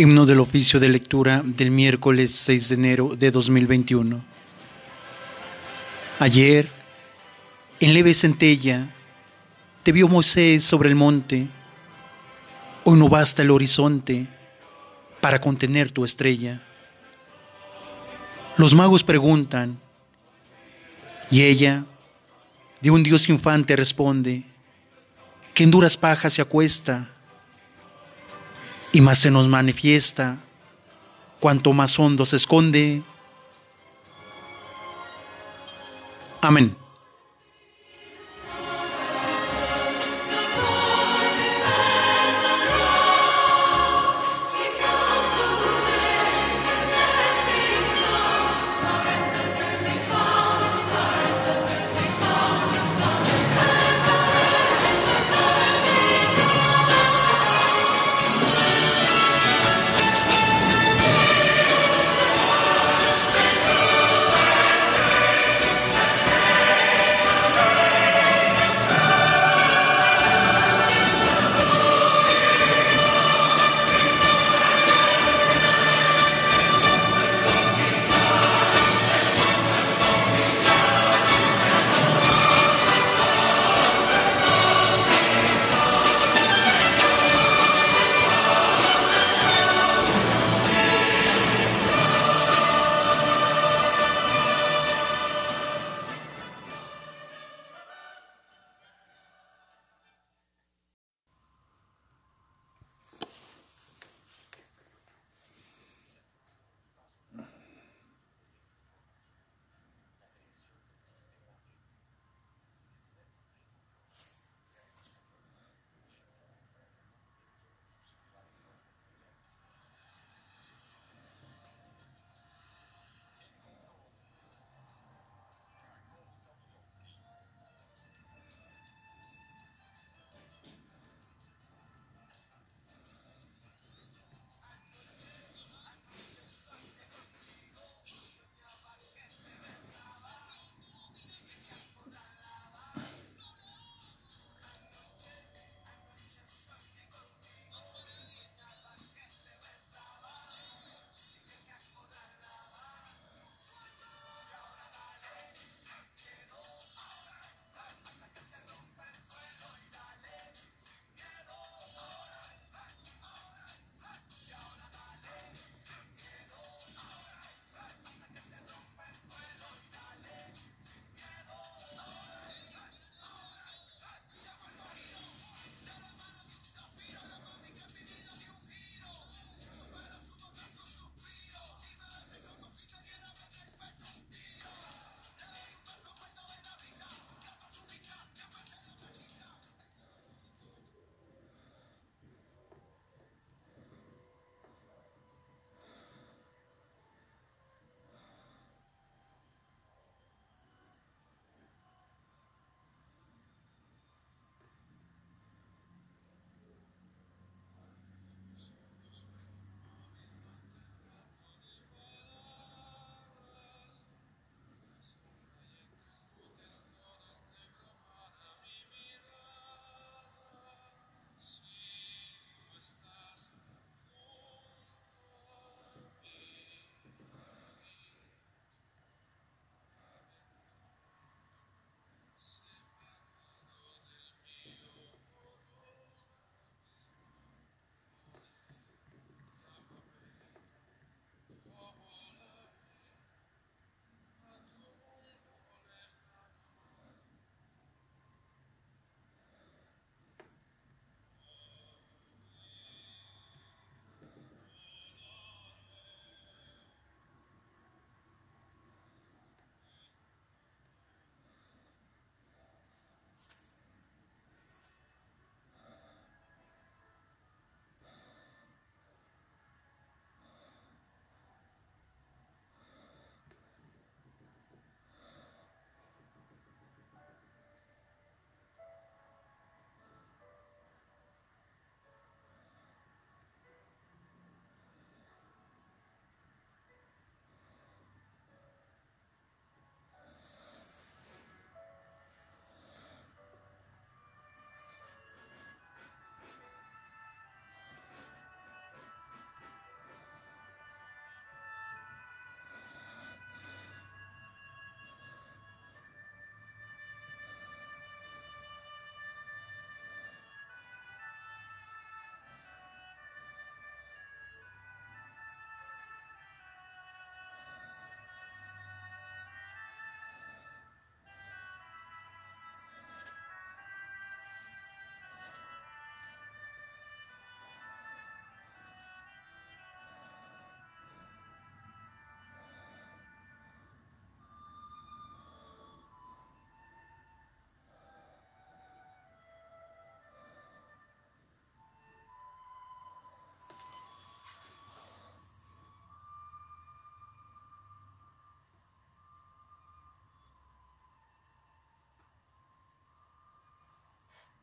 Himno del oficio de lectura del miércoles 6 de enero de 2021. Ayer, en leve centella, te vio Moisés sobre el monte. Hoy no basta el horizonte para contener tu estrella. Los magos preguntan, y ella, de un Dios infante, responde, que en duras pajas se acuesta y más se nos manifiesta, cuanto más hondo se esconde. Amén.